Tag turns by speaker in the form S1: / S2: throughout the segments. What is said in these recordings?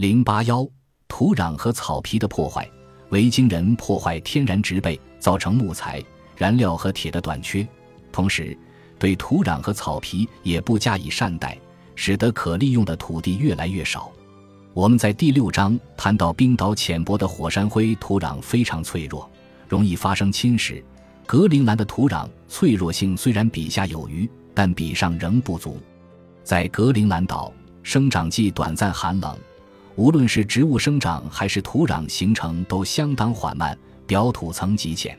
S1: 零八幺，土壤和草皮的破坏。维京人破坏天然植被，造成木材、燃料和铁的短缺，同时对土壤和草皮也不加以善待，使得可利用的土地越来越少。我们在第六章谈到冰岛浅薄的火山灰土壤非常脆弱，容易发生侵蚀。格陵兰的土壤脆弱性虽然比下有余，但比上仍不足。在格陵兰岛，生长季短暂寒冷。无论是植物生长还是土壤形成都相当缓慢，表土层极浅。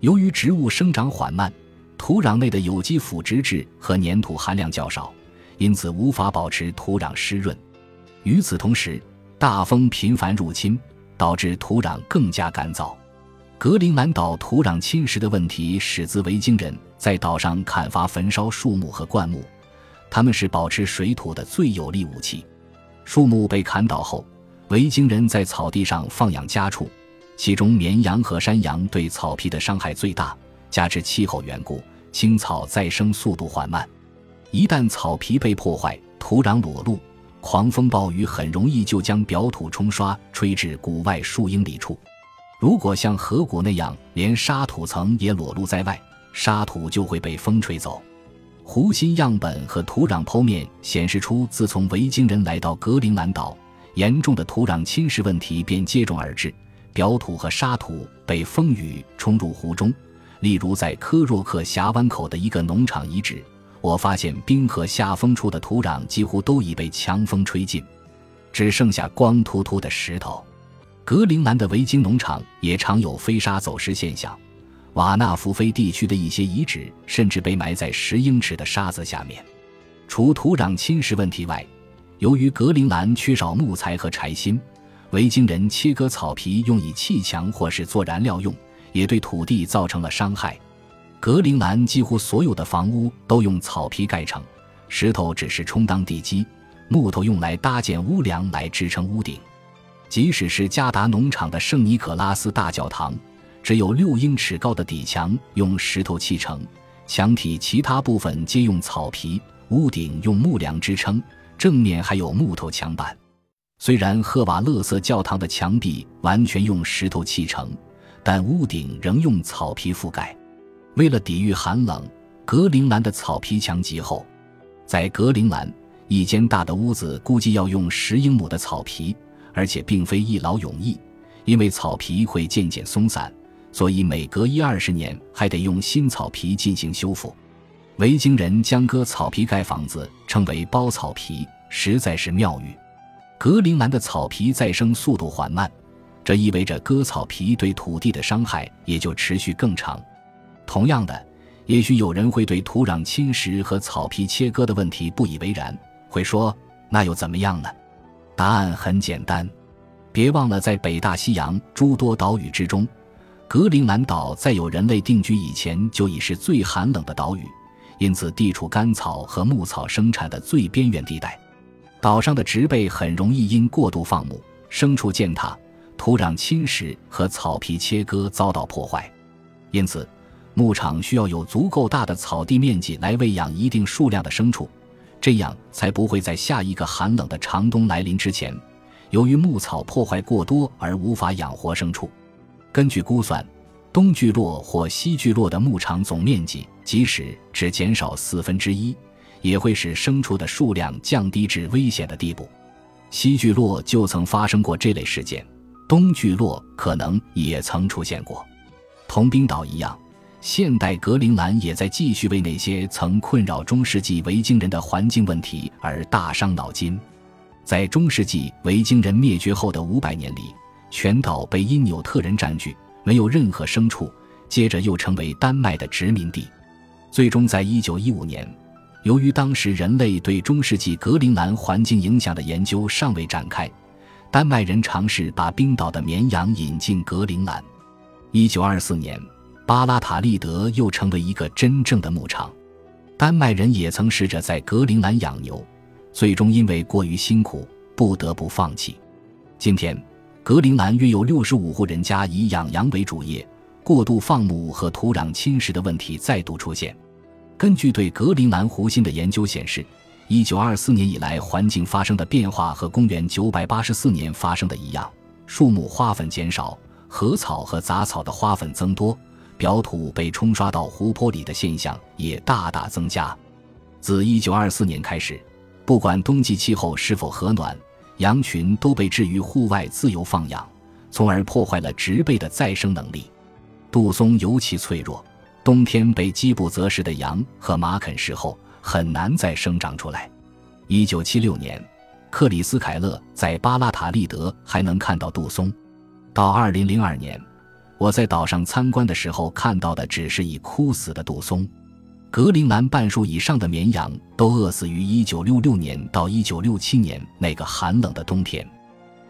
S1: 由于植物生长缓慢，土壤内的有机腐殖质和粘土含量较少，因此无法保持土壤湿润。与此同时，大风频繁入侵，导致土壤更加干燥。格陵兰岛土壤侵蚀的问题始自维京人在岛上砍伐、焚烧树木和灌木，他们是保持水土的最有力武器。树木被砍倒后，维京人在草地上放养家畜，其中绵羊和山羊对草皮的伤害最大。加之气候缘故，青草再生速度缓慢。一旦草皮被破坏，土壤裸露，狂风暴雨很容易就将表土冲刷吹至谷外数英里处。如果像河谷那样，连沙土层也裸露在外，沙土就会被风吹走。湖心样本和土壤剖面显示出，自从维京人来到格陵兰岛，严重的土壤侵蚀问题便接踵而至。表土和沙土被风雨冲入湖中。例如，在科若克峡湾口的一个农场遗址，我发现冰河下风处的土壤几乎都已被强风吹尽，只剩下光秃秃的石头。格陵兰的维京农场也常有飞沙走石现象。瓦纳福菲地区的一些遗址甚至被埋在十英尺的沙子下面。除土壤侵蚀问题外，由于格陵兰缺少木材和柴薪，维京人切割草皮用以砌墙或是做燃料用，也对土地造成了伤害。格陵兰几乎所有的房屋都用草皮盖成，石头只是充当地基，木头用来搭建屋梁来支撑屋顶。即使是加达农场的圣尼可拉斯大教堂。只有六英尺高的底墙用石头砌成，墙体其他部分皆用草皮，屋顶用木梁支撑，正面还有木头墙板。虽然赫瓦勒瑟教堂的墙壁完全用石头砌成，但屋顶仍用草皮覆盖。为了抵御寒冷，格陵兰的草皮墙极厚。在格陵兰，一间大的屋子估计要用十英亩的草皮，而且并非一劳永逸，因为草皮会渐渐松散。所以每隔一二十年还得用新草皮进行修复。维京人将割草皮盖房子称为包草皮，实在是妙语。格陵兰的草皮再生速度缓慢，这意味着割草皮对土地的伤害也就持续更长。同样的，也许有人会对土壤侵蚀和草皮切割的问题不以为然，会说那又怎么样呢？答案很简单，别忘了在北大西洋诸多岛屿之中。格陵兰岛在有人类定居以前就已是最寒冷的岛屿，因此地处干草和牧草生产的最边缘地带。岛上的植被很容易因过度放牧、牲畜践踏、土壤侵蚀和草皮切割遭到破坏。因此，牧场需要有足够大的草地面积来喂养一定数量的牲畜，这样才不会在下一个寒冷的长冬来临之前，由于牧草破坏过多而无法养活牲畜。根据估算，东聚落或西聚落的牧场总面积，即使只减少四分之一，也会使牲畜的数量降低至危险的地步。西聚落就曾发生过这类事件，东聚落可能也曾出现过。同冰岛一样，现代格陵兰也在继续为那些曾困扰中世纪维京人的环境问题而大伤脑筋。在中世纪维京人灭绝后的五百年里。全岛被因纽特人占据，没有任何牲畜。接着又成为丹麦的殖民地。最终，在一九一五年，由于当时人类对中世纪格陵兰环境影响的研究尚未展开，丹麦人尝试把冰岛的绵羊引进格陵兰。一九二四年，巴拉塔利德又成为一个真正的牧场。丹麦人也曾试着在格陵兰养牛，最终因为过于辛苦，不得不放弃。今天。格陵兰约有六十五户人家以养羊为主业，过度放牧和土壤侵蚀的问题再度出现。根据对格陵兰湖心的研究显示，一九二四年以来环境发生的变化和公元九百八十四年发生的一样，树木花粉减少，禾草和杂草的花粉增多，表土被冲刷到湖泊里的现象也大大增加。自一九二四年开始，不管冬季气候是否和暖，羊群都被置于户外自由放养，从而破坏了植被的再生能力。杜松尤其脆弱，冬天被饥不择食的羊和马啃食后。很难再生长出来。一九七六年，克里斯凯勒在巴拉塔利德还能看到杜松。到二零零二年，我在岛上参观的时候看到的只是已枯死的杜松。格陵兰半数以上的绵羊都饿死于一九六六年到一九六七年那个寒冷的冬天。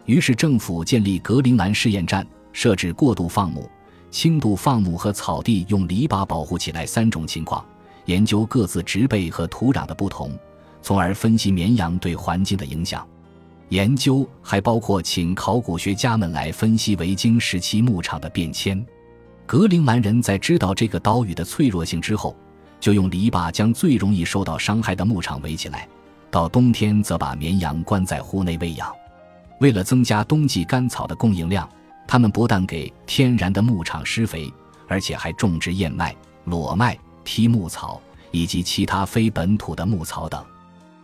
S1: 于是政府建立格陵兰试验站，设置过度放牧、轻度放牧和草地用篱笆保护起来三种情况。研究各自植被和土壤的不同，从而分析绵羊对环境的影响。研究还包括请考古学家们来分析维京时期牧场的变迁。格陵兰人在知道这个岛屿的脆弱性之后，就用篱笆将最容易受到伤害的牧场围起来，到冬天则把绵羊关在户内喂养。为了增加冬季干草的供应量，他们不但给天然的牧场施肥，而且还种植燕麦、裸麦。梯木草以及其他非本土的牧草等，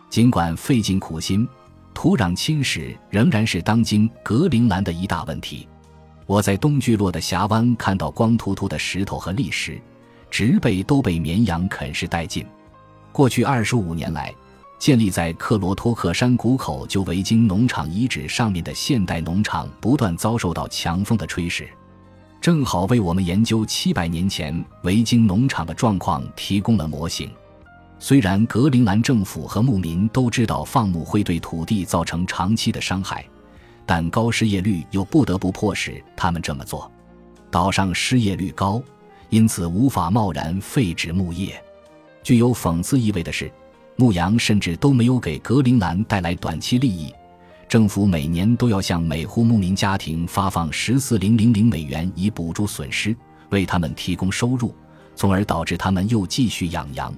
S1: 尽管费尽苦心，土壤侵蚀仍然是当今格陵兰的一大问题。我在东聚落的峡湾看到光秃秃的石头和砾石，植被都被绵羊啃食殆尽。过去二十五年来，建立在克罗托克山谷口旧维京农场遗址上面的现代农场不断遭受到强风的吹蚀。正好为我们研究七百年前维京农场的状况提供了模型。虽然格陵兰政府和牧民都知道放牧会对土地造成长期的伤害，但高失业率又不得不迫使他们这么做。岛上失业率高，因此无法贸然废止牧业。具有讽刺意味的是，牧羊甚至都没有给格陵兰带来短期利益。政府每年都要向每户牧民家庭发放十四零零零美元以补助损失，为他们提供收入，从而导致他们又继续养羊。